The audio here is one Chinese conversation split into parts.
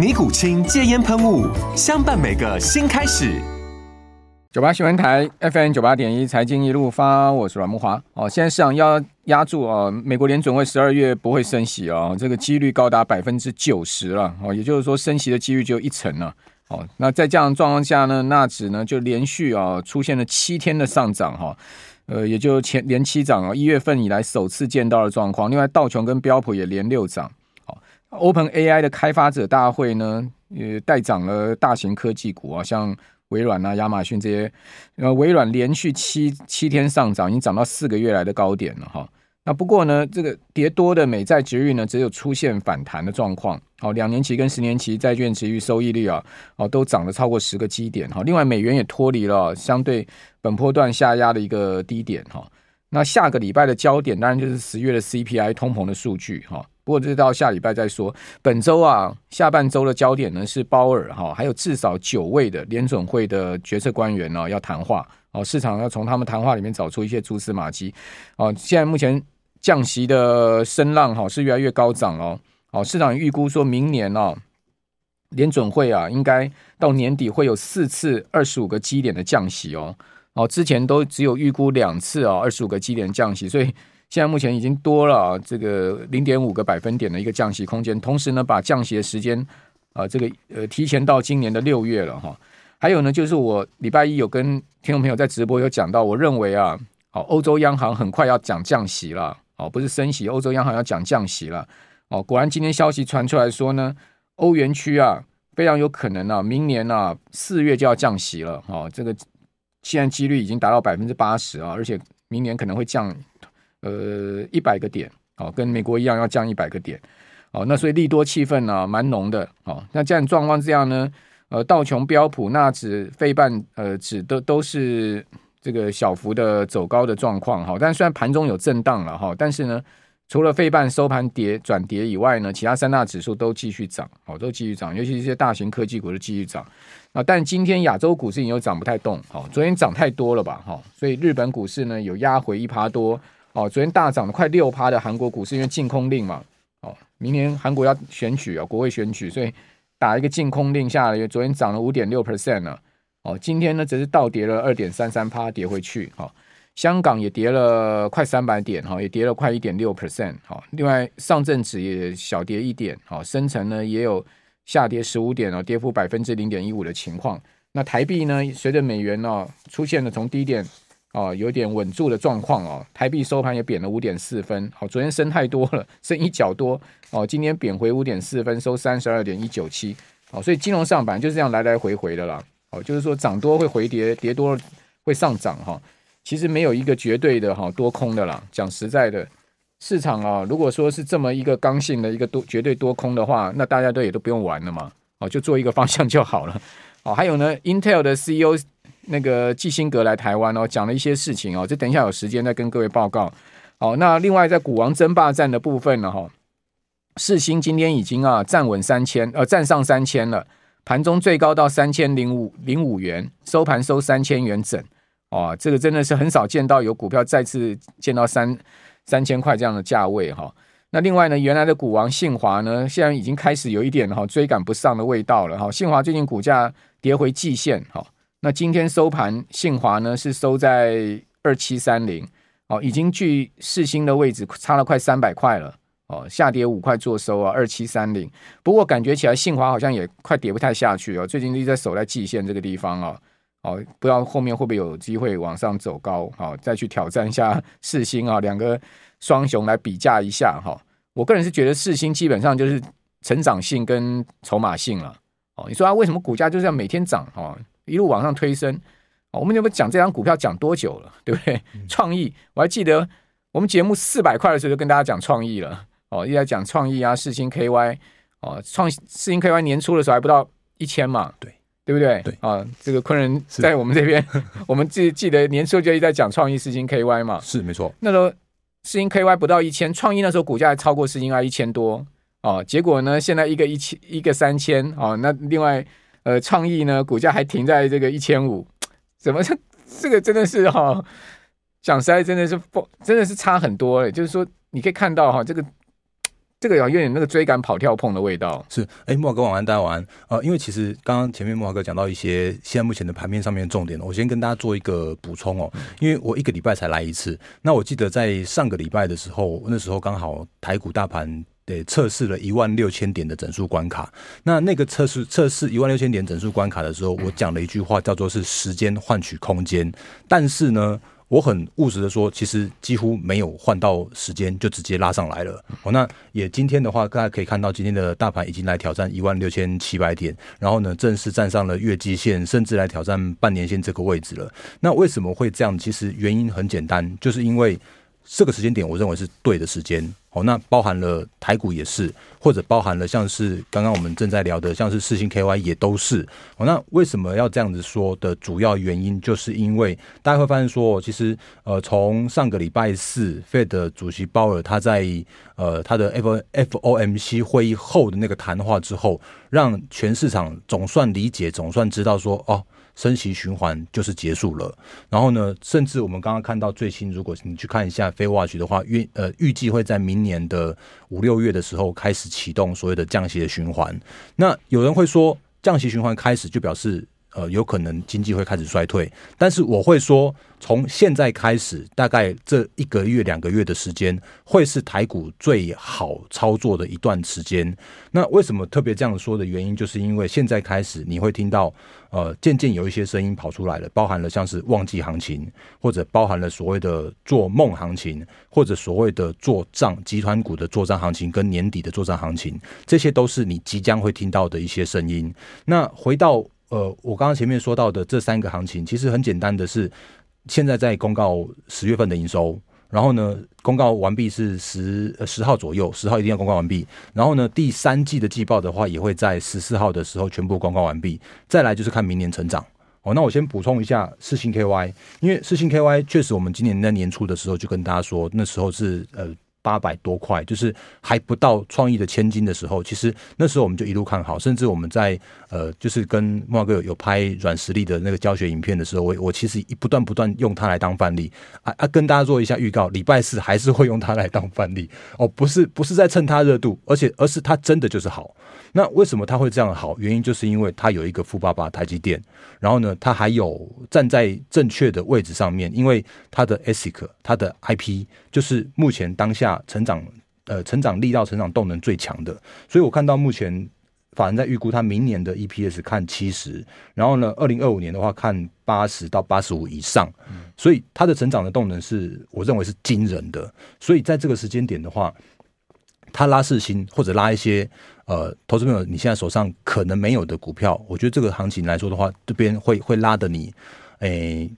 尼古清戒烟喷雾，相伴每个新开始。九八新闻台 FM 九八点一，财经一路发，我是阮慕华。哦，现在市场要压住哦，美国联准会十二月不会升息哦，这个几率高达百分之九十了哦，也就是说升息的几率只有一成了。哦，那在这样的状况下呢，纳指呢就连续啊出现了七天的上涨哈，呃，也就前连七涨啊，一月份以来首次见到的状况。另外，道琼跟标普也连六涨。Open AI 的开发者大会呢，也带涨了大型科技股啊，像微软啊、亚马逊这些。呃，微软连续七七天上涨，已经涨到四个月来的高点了哈。那不过呢，这个跌多的美债殖率呢，只有出现反弹的状况。好，两年期跟十年期债券殖率收益率啊，哦，都涨了超过十个基点哈。另外，美元也脱离了相对本波段下压的一个低点哈。那下个礼拜的焦点当然就是十月的 CPI 通膨的数据哈。不过这到下礼拜再说。本周啊，下半周的焦点呢是鲍尔哈，还有至少九位的联准会的决策官员呢要谈话哦。市场要从他们谈话里面找出一些蛛丝马迹哦。现在目前降息的声浪哈是越来越高涨哦。哦，市场预估说明年哦，联准会啊应该到年底会有四次二十五个基点的降息哦。哦，之前都只有预估两次啊二十五个基点降息，所以。现在目前已经多了啊，这个零点五个百分点的一个降息空间，同时呢，把降息的时间啊，这个呃提前到今年的六月了哈。还有呢，就是我礼拜一有跟听众朋友在直播有讲到，我认为啊，好，欧洲央行很快要讲降息了，哦，不是升息，欧洲央行要讲降息了，哦，果然今天消息传出来说呢，欧元区啊非常有可能啊，明年啊四月就要降息了，哦，这个现在几率已经达到百分之八十啊，而且明年可能会降。呃，一百个点，哦，跟美国一样要降一百个点，哦，那所以利多气氛呢，蛮浓的，哦，那这样状况这样呢，呃，道琼标普纳指费半呃指都都是这个小幅的走高的状况，哈，但虽然盘中有震荡了，哈，但是呢，除了费半收盘跌转跌以外呢，其他三大指数都继续涨，哦，都继续涨，尤其是一些大型科技股都继续涨，啊，但今天亚洲股市又涨不太动，好，昨天涨太多了吧，哈，所以日本股市呢有压回一趴多。哦，昨天大涨了快六趴的韩国股市，因为禁空令嘛。哦，明年韩国要选举啊，国会选举，所以打一个禁空令下来，昨天涨了五点六 percent 了。哦，今天呢则是倒跌了二点三三趴，跌回去。好，香港也跌了快三百点，哈，也跌了快一点六 percent。好，另外上证指也小跌一点，好，深成呢也有下跌十五点哦，跌幅百分之零点一五的情况。那台币呢，随着美元呢出现了从低点。哦，有点稳住的状况哦。台币收盘也贬了五点四分。好，昨天升太多了，升一角多。哦，今天贬回五点四分，收三十二点一九七。好，所以金融上板就是这样来来回回的啦。哦，就是说涨多会回跌，跌多会上涨哈。其实没有一个绝对的哈多空的啦。讲实在的，市场啊，如果说是这么一个刚性的一个多绝对多空的话，那大家都也都不用玩了嘛。哦，就做一个方向就好了。哦，还有呢，Intel 的 CEO。那个季辛格来台湾哦，讲了一些事情哦，这等一下有时间再跟各位报告。好，那另外在股王争霸战的部分呢，哈，世芯今天已经啊站稳三千，呃，站上三千了，盘中最高到三千零五零五元，收盘收三千元整，哦，这个真的是很少见到有股票再次见到三三千块这样的价位哈。那另外呢，原来的股王信华呢，现在已经开始有一点哈追赶不上的味道了哈。信华最近股价跌回季线哈。那今天收盘，信华呢是收在二七三零，哦，已经距四星的位置差了快三百块了，哦，下跌五块做收啊，二七三零。不过感觉起来信华好像也快跌不太下去哦，最近一直在守在季线这个地方啊，哦，不知道后面会不会有机会往上走高，好，再去挑战一下四星啊，两个双雄来比价一下哈。我个人是觉得四星基本上就是成长性跟筹码性了。哦，你说啊，为什么股价就是要每天涨哦，一路往上推升？哦，我们有没有讲这张股票讲多久了，对不对？创意，我还记得我们节目四百块的时候就跟大家讲创意了。哦，一直在讲创意啊，四星 KY 哦，创四星 KY 年初的时候还不到一千嘛，对。对不对？对啊，这个昆人在我们这边，我们记记得年初就一直在讲创意四星 KY 嘛，是没错。那时候四星 KY 不到一千，创意那时候股价还超过四星 KY 一千多哦。结果呢，现在一个一千，一个三千哦。那另外呃，创意呢，股价还停在这个一千五，怎么这这个真的是哈、哦？讲实在，真的是不，真的是差很多了。就是说，你可以看到哈、哦，这个。这个有点那个追赶跑跳碰的味道。是，哎，慕驊哥晚安，大家晚安。呃，因为其实刚刚前面慕驊哥讲到一些现在目前的盘面上面的重点，我先跟大家做一个补充哦。因为我一个礼拜才来一次，那我记得在上个礼拜的时候，那时候刚好台股大盘得测试了一万六千点的整数关卡。那那个测试测试一万六千点整数关卡的时候，我讲了一句话，叫做是时间换取空间。但是呢。我很务实的说，其实几乎没有换到时间就直接拉上来了。哦，那也今天的话，大家可以看到今天的大盘已经来挑战一万六千七百点，然后呢，正式站上了月季线，甚至来挑战半年线这个位置了。那为什么会这样？其实原因很简单，就是因为这个时间点，我认为是对的时间。哦，那包含了台股也是，或者包含了像是刚刚我们正在聊的，像是四星 KY 也都是。哦，那为什么要这样子说的主要原因，就是因为大家会发现说，其实呃，从上个礼拜四，Fed 主席鲍尔他在呃他的 F FOMC 会议后的那个谈话之后，让全市场总算理解，总算知道说哦。升息循环就是结束了，然后呢，甚至我们刚刚看到最新，如果你去看一下非 watch 的话，预呃预计会在明年的五六月的时候开始启动所谓的降息的循环。那有人会说，降息循环开始就表示。呃，有可能经济会开始衰退，但是我会说，从现在开始，大概这一个月、两个月的时间，会是台股最好操作的一段时间。那为什么特别这样说的原因，就是因为现在开始，你会听到，呃，渐渐有一些声音跑出来了，包含了像是旺季行情，或者包含了所谓的做梦行情，或者所谓的做账集团股的做账行情，跟年底的做账行情，这些都是你即将会听到的一些声音。那回到。呃，我刚刚前面说到的这三个行情，其实很简单的是，现在在公告十月份的营收，然后呢，公告完毕是十呃十号左右，十号一定要公告完毕。然后呢，第三季的季报的话，也会在十四号的时候全部公告完毕。再来就是看明年成长。哦，那我先补充一下四星 KY，因为四星 KY 确实我们今年在年初的时候就跟大家说，那时候是呃。八百多块，就是还不到创意的千金的时候，其实那时候我们就一路看好，甚至我们在呃，就是跟慕驊哥有有拍软实力的那个教学影片的时候，我我其实一不断不断用它来当范例啊啊，跟大家做一下预告，礼拜四还是会用它来当范例哦，不是不是在蹭它热度，而且而是它真的就是好。那为什么它会这样好？原因就是因为它有一个富爸爸台积电，然后呢，它还有站在正确的位置上面，因为它的 ASIC，它的 IP 就是目前当下成长呃成长力道、成长动能最强的。所以我看到目前法人在预估它明年的 EPS 看七十，然后呢，二零二五年的话看八十到八十五以上，所以它的成长的动能是我认为是惊人的。所以在这个时间点的话，它拉四星或者拉一些。呃，投资朋友，你现在手上可能没有的股票，我觉得这个行情来说的话，这边会会拉的你，诶，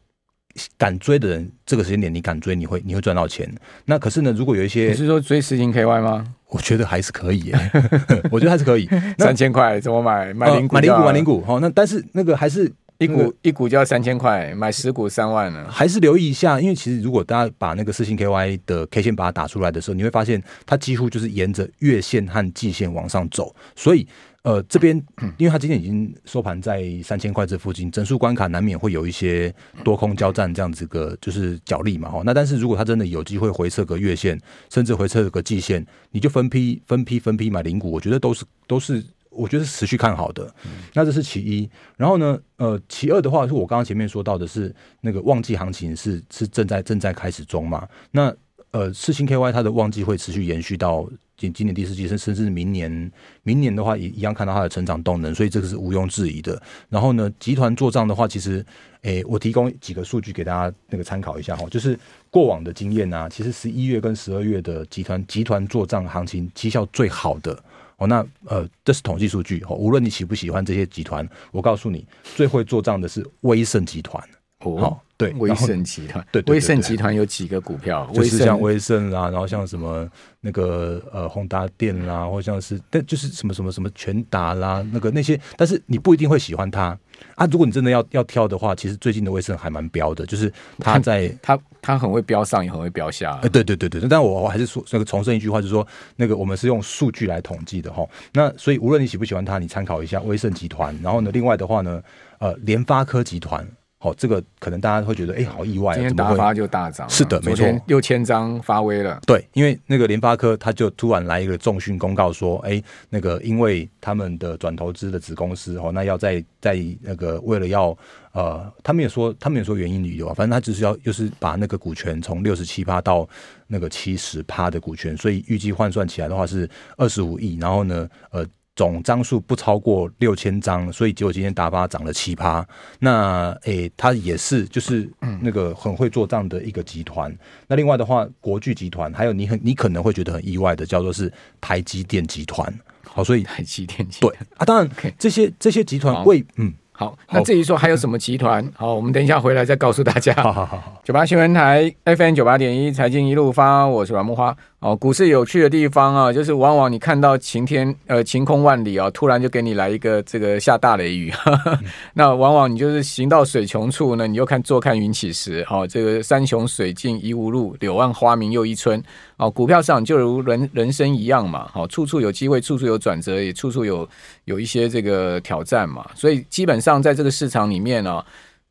敢追的人，这个时间点你敢追，你会你会赚到钱。那可是呢，如果有一些，你是说追四星 KY 吗？我觉得还是可以，我觉得还是可以。三千块怎么买？买零股，买零股，买零股。好，那但是那个还是。一股一股就要三千块，买十股三万呢。还是留意一下，因为其实如果大家把那个四星 KY 的 K 线把它打出来的时候，你会发现它几乎就是沿着月线和季线往上走。所以，呃，这边因为它今天已经收盘在三千块这附近，整数关卡难免会有一些多空交战这样子个就是角力嘛。哈，那但是如果它真的有机会回撤个月线，甚至回撤个季线，你就分批分批分批买零股，我觉得都是都是。我觉得是持续看好的，那这是其一。然后呢，呃，其二的话是我刚刚前面说到的是那个旺季行情是是正在正在开始中嘛。那呃，四星 KY 它的旺季会持续延续到今今年第四季，甚甚至明年，明年的话也一样看到它的成长动能，所以这个是毋庸置疑的。然后呢，集团做账的话，其实，诶，我提供几个数据给大家那个参考一下哈，就是过往的经验啊，其实十一月跟十二月的集团集团做账行情绩效最好的哦，那呃，这是统计数据哦，无论你喜不喜欢这些集团，我告诉你，最会做账的是威盛集团哦。对，威盛集团，对，威盛集团有几个股票？就是像威盛啊，然后像什么那个呃宏达电啦，或像是，但就是什么什么什么全达啦，那个那些，但是你不一定会喜欢它啊。如果你真的要要挑的话，其实最近的威盛还蛮标的，就是它在它它很会标上，也很会标下。哎，对对对对，但我我还是说那个重申一句话，就是说那个我们是用数据来统计的哈。那所以无论你喜不喜欢它，你参考一下威盛集团。然后呢，另外的话呢，呃，联发科集团。哦，这个可能大家会觉得，哎，好意外啊！今天打发就大涨，是的，没错，六千张发威了。对，因为那个联发科，他就突然来一个重讯公告说，哎，那个因为他们的转投资的子公司，哦，那要在在那个为了要呃，他们也说，他们也说原因理由啊，反正他只是要就是把那个股权从六十七趴到那个七十趴的股权，所以预计换算起来的话是二十五亿，然后呢，呃。总张数不超过六千张，所以结果今天达发涨了七趴。那诶，它也是就是那个很会做账的一个集团。那另外的话，国巨集团，还有你很你可能会觉得很意外的，叫做是台积电集团。好，所以台积电集团对啊，当然这些这些集团为嗯。好，那至于说还有什么集团？好，我们等一下回来再告诉大家。好好好，九八新闻台 FM 九八点一财经一路发，我是阮木花。哦，股市有趣的地方啊，就是往往你看到晴天呃晴空万里啊，突然就给你来一个这个下大雷雨。那往往你就是行到水穷处呢，你又看坐看云起时。好、哦，这个山穷水尽疑无路，柳暗花明又一村。哦，股票市场就如人人生一样嘛。好、哦，处处有机会，处处有转折，也处处有有一些这个挑战嘛。所以基本上在这个市场里面呢、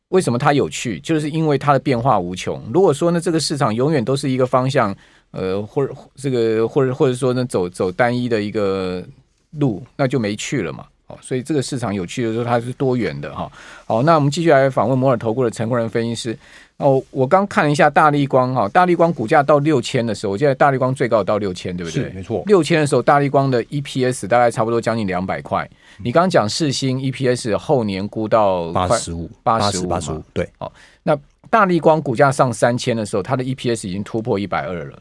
为什么它有趣？就是因为它的变化无穷。如果说呢，这个市场永远都是一个方向。呃，或者这个，或者或者说呢，走走单一的一个路，那就没去了嘛。哦，所以这个市场有趣的时候，它是多元的哈。好，那我们继续来访问摩尔投顾的陈国仁分析师。哦，我刚看了一下大立光哈，大立光股价到六千的时候，我记得大立光最高到六千，对不对？是，没错。六千的时候，大立光的 EPS 大概差不多将近两百块。你刚刚讲世星 EPS 后年估到八十五，八十五，八十五，对。好，那大立光股价上三千的时候，它的 EPS 已经突破一百二了。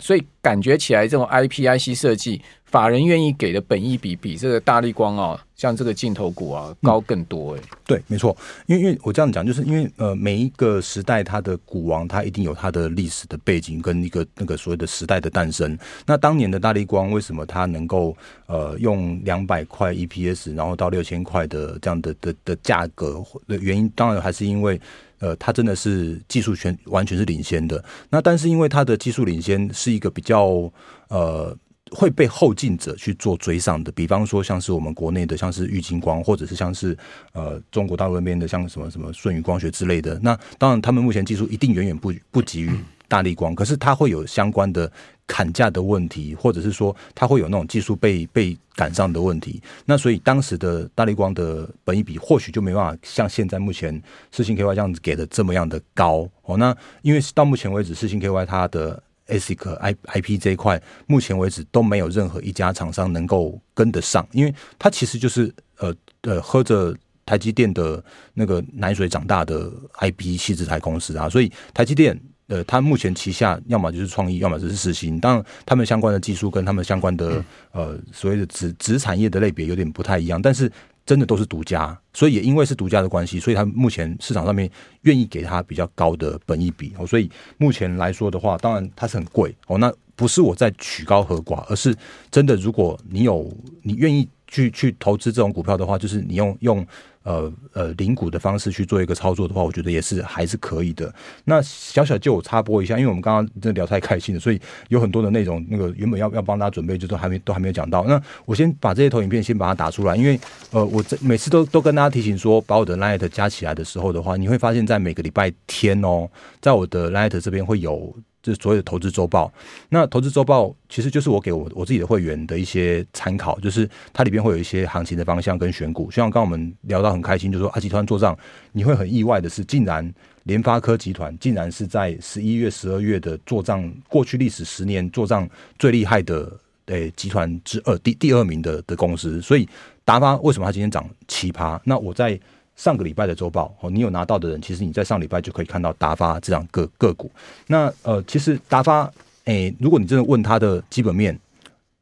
所以感觉起来，这种 IPIC 设计，法人愿意给的本益比比这个大立光啊，像这个镜头股啊高更多哎、欸嗯。对，没错，因为因为我这样讲，就是因为呃每一个时代它的股王，它一定有它的历史的背景跟一个那个所谓的时代的诞生。那当年的大立光为什么它能够呃用两百块 EPS，然后到六千块的这样的的的价格的原因，当然还是因为。呃，它真的是技术全完全是领先的。那但是因为它的技术领先是一个比较呃会被后进者去做追上的，比方说像是我们国内的像是玉晶光，或者是像是呃中国大陆那边的像什么什么舜宇光学之类的。那当然他们目前技术一定远远不不及于大立光，可是它会有相关的。砍价的问题，或者是说它会有那种技术被被赶上的问题，那所以当时的大立光的本益比或许就没办法像现在目前四星 KY 这样子给的这么样的高哦。那因为到目前为止，四星 KY 它的 ASIC I IP 这一块，目前为止都没有任何一家厂商能够跟得上，因为它其实就是呃呃喝着台积电的那个奶水长大的 IP 矽智财公司啊，所以台积电。呃，他目前旗下要么就是创意，要么就是世芯。当然，他们相关的技术跟他们相关的呃所谓的子子产业的类别有点不太一样，但是真的都是独家，所以也因为是独家的关系，所以他目前市场上面愿意给他比较高的本益比哦。所以目前来说的话，当然它是很贵哦。那不是我在曲高和寡，而是真的，如果你有你愿意去去投资这种股票的话，就是你用用。呃呃，零股的方式去做一个操作的话，我觉得也是还是可以的。那小小就我插播一下，因为我们刚刚真的聊太开心了，所以有很多的内容，那个原本要要帮大家准备，就都还没都还没有讲到。那我先把这些投影片先把它打出来，因为呃，我这每次都都跟大家提醒说，把我的 Light 加起来的时候的话，你会发现在每个礼拜天哦，在我的 Light 这边会有就是所谓的投资周报。那投资周报其实就是我给我我自己的会员的一些参考，就是它里边会有一些行情的方向跟选股。像刚刚我们聊到很开心，就是说啊，集团做账，你会很意外的是，竟然联发科集团竟然是在十一月、十二月的做账，过去历史十年做账最厉害的诶集团之二，第第二名的的公司。所以达发为什么它今天涨奇葩？那我在。上个礼拜的周报哦，你有拿到的人，其实你在上礼拜就可以看到达发这样个个股。那呃，其实达发，诶，如果你真的问它的基本面，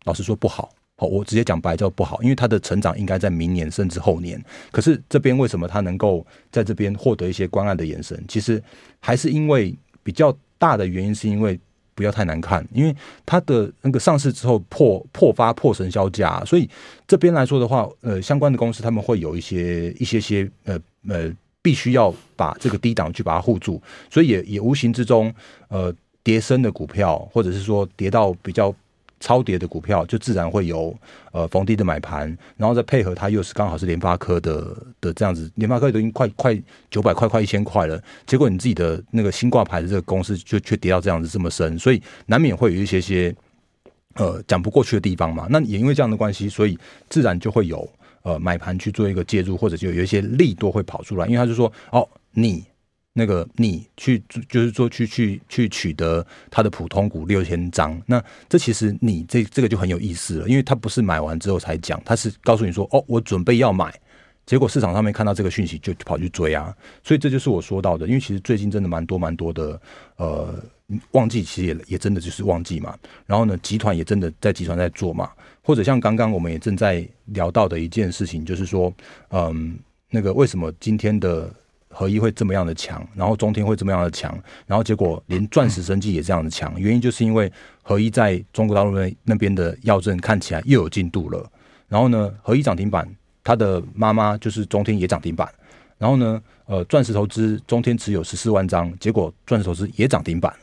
老实说不好哦，我直接讲白叫不好，因为它的成长应该在明年甚至后年。可是这边为什么它能够在这边获得一些关爱的眼神？其实还是因为比较大的原因，是因为。不要太难看，因为它的那个上市之后破破发破神销价，所以这边来说的话，呃，相关的公司他们会有一些一些些呃呃，必须要把这个低档去把它护住，所以也也无形之中呃跌升的股票，或者是说跌到比较。超跌的股票就自然会有呃逢低的买盘，然后再配合它又是刚好是联发科的的这样子，联发科都已经快快九百块快一千块了，结果你自己的那个新挂牌的这个公司就却跌到这样子这么深，所以难免会有一些些呃讲不过去的地方嘛。那也因为这样的关系，所以自然就会有呃买盘去做一个介入，或者就有一些利多会跑出来，因为他就说哦你。那个你去就是说去去去取得他的普通股六千张，那这其实你这这个就很有意思了，因为他不是买完之后才讲，他是告诉你说哦，我准备要买，结果市场上面看到这个讯息就跑去追啊，所以这就是我说到的，因为其实最近真的蛮多蛮多的，呃，旺季其实也也真的就是旺季嘛，然后呢，集团也真的在集团在做嘛，或者像刚刚我们也正在聊到的一件事情，就是说，嗯，那个为什么今天的。合一会这么样的强，然后中天会这么样的强，然后结果连钻石生技也这样的强，原因就是因为合一在中国大陆那那边的药证看起来又有进度了。然后呢，合一涨停板，他的妈妈就是中天也涨停板。然后呢，呃，钻石投资中天持有十四万张，结果钻石投资也涨停板。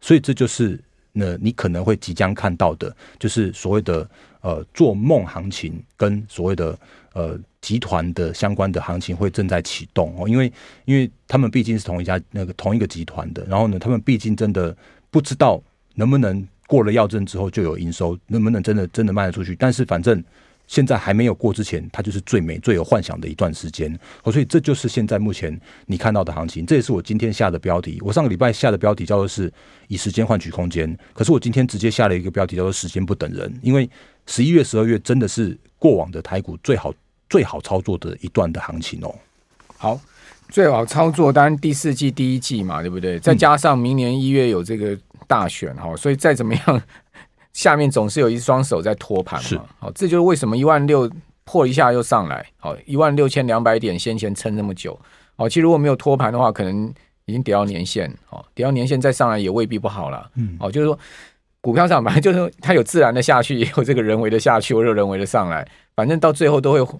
所以这就是呢，你可能会即将看到的，就是所谓的呃做梦行情跟所谓的呃。集团的相关的行情会正在启动哦，因为因为他们毕竟是同一家那个同一个集团的，然后呢，他们毕竟真的不知道能不能过了药证之后就有营收，能不能真的真的卖得出去。但是反正现在还没有过之前，它就是最美最有幻想的一段时间哦，所以这就是现在目前你看到的行情。这也是我今天下的标题。我上个礼拜下的标题叫做是以时间换取空间，可是我今天直接下了一个标题叫做时间不等人，因为十一月、十二月真的是过往的台股最好。最好操作的一段的行情哦，好，最好操作当然第四季第一季嘛，对不对？再加上明年一月有这个大选哈，所以再怎么样，下面总是有一双手在托盘嘛。好，这就是为什么一万六破一下又上来，好，一万六千两百点先前撑那么久，好，其实如果没有托盘的话，可能已经跌到年线，好，跌到年线再上来也未必不好了。嗯，好，就是说股票上本来就是它有自然的下去，也有这个人为的下去，或者人为的上来，反正到最后都会。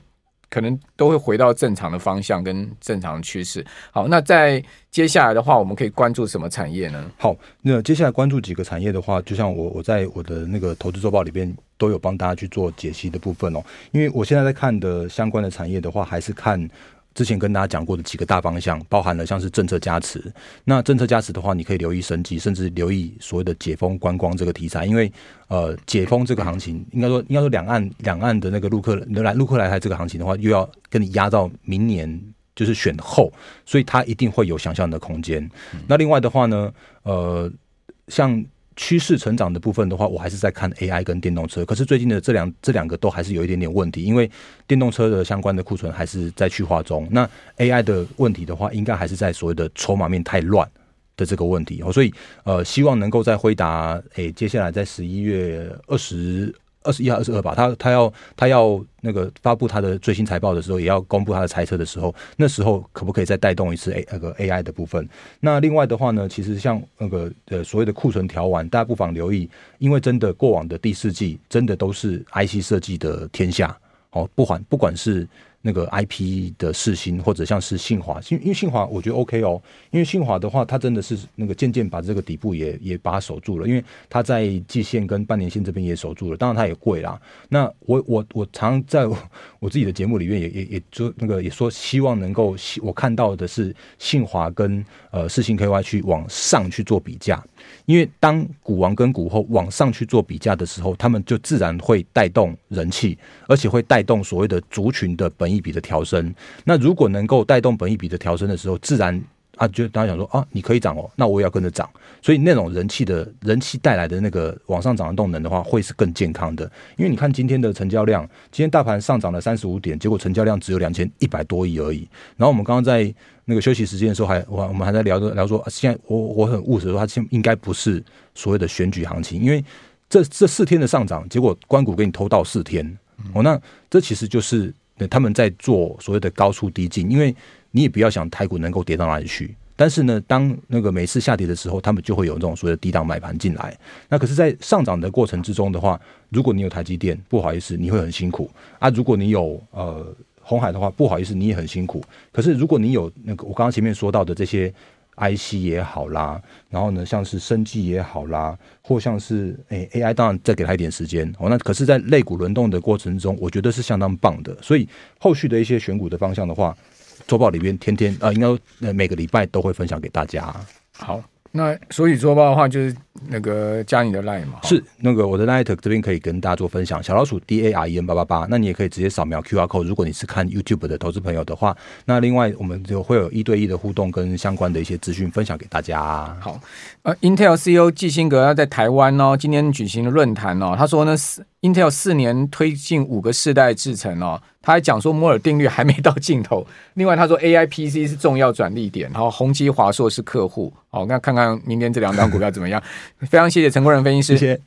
可能都会回到正常的方向跟正常的趋势。好，那在接下来的话，我们可以关注什么产业呢？好，那接下来关注几个产业的话，就像我我在我的那个投资周报里边都有帮大家去做解析的部分哦。因为我现在在看的相关的产业的话，还是看。之前跟大家讲过的几个大方向，包含了像是政策加持。那政策加持的话，你可以留意升级，甚至留意所谓的解封观光这个题材。因为呃，解封这个行情，应该说应该说两岸两岸的那个陆客来陆客来台这个行情的话，又要跟你压到明年就是选后，所以它一定会有想象的空间。嗯。那另外的话呢，呃，像。趋势成长的部分的话，我还是在看 AI 跟电动车。可是最近的这两这两个都还是有一点点问题，因为电动车的相关的库存还是在去化中。那 AI 的问题的话，应该还是在所谓的筹码面太乱的这个问题哦。所以呃，希望能够在回答诶，接下来在十一月二十。二十一号、二十二吧，他他要他要那个发布他的最新财报的时候，也要公布他的猜测的时候，那时候可不可以再带动一次 A 那个 AI 的部分？那另外的话呢，其实像那个呃所谓的库存调完，大家不妨留意，因为真的过往的第四季真的都是 IC 设计的天下哦，不管不管是那个 IP 的世芯，或者像是信华，因因为信华我觉得 OK 哦，因为信华的话，它真的是那个渐渐把这个底部也也把它守住了，因为它在季线跟半年线这边也守住了，当然它也贵啦。那我我我常在我自己的节目里面也也也就那个也说希望能够，我看到的是信华跟呃世芯 KY 去往上去做比价，因为当股王跟股后往上去做比价的时候，他们就自然会带动人气，而且会带动所谓的族群的本益比的调升，那如果能够带动本益比的调升的时候，自然啊，就大家想说啊，你可以涨哦，那我也要跟着涨，所以那种人气的人气带来的那个往上涨的动能的话，会是更健康的。因为你看今天的成交量，今天大盘上涨了三十五点，结果成交量只有两千一百多亿而已。然后我们刚刚在那个休息时间的时候还，我我们还在聊着聊说，现在我我很务实说，它现应该不是所谓的选举行情，因为这这四天的上涨，结果关谷给你偷到四天，哦，那这其实就是。他们在做所谓的高出低进，因为你也不要想台股能够跌到哪里去。但是呢，当那个每次下跌的时候，他们就会有这种所谓的低档买盘进来。那可是，在上涨的过程之中的话，如果你有台积电，不好意思，你会很辛苦啊。如果你有呃红海的话，不好意思，你也很辛苦。可是如果你有那个我刚刚前面说到的这些。IC 也好啦，然后呢，像是生技也好啦，或像是诶 AI，当然再给他一点时间哦。那可是，在类股轮动的过程中，我觉得是相当棒的。所以后续的一些选股的方向的话，周报里边天天啊、应该呃每个礼拜都会分享给大家。好。那所以周报的话，就是那个加你的 line 嘛，是那个我的 line 这边可以跟大家做分享，小老鼠 D A R E N 八八八，那你也可以直接扫描 QR code。如果你是看 YouTube 的投资朋友的话，那另外我们就会有一对一的互动跟相关的一些资讯分享给大家。好，呃，Intel CEO 基辛格要在台湾哦，今天举行了论坛哦，他说呢，Intel 四年推进五个世代制程哦。他还讲说摩尔定律还没到尽头。另外，他说 A I P C 是重要转利点，然后宏基华硕是客户。好，那看看明天这两档股票怎么样？非常谢谢陈国仁分析师。谢谢。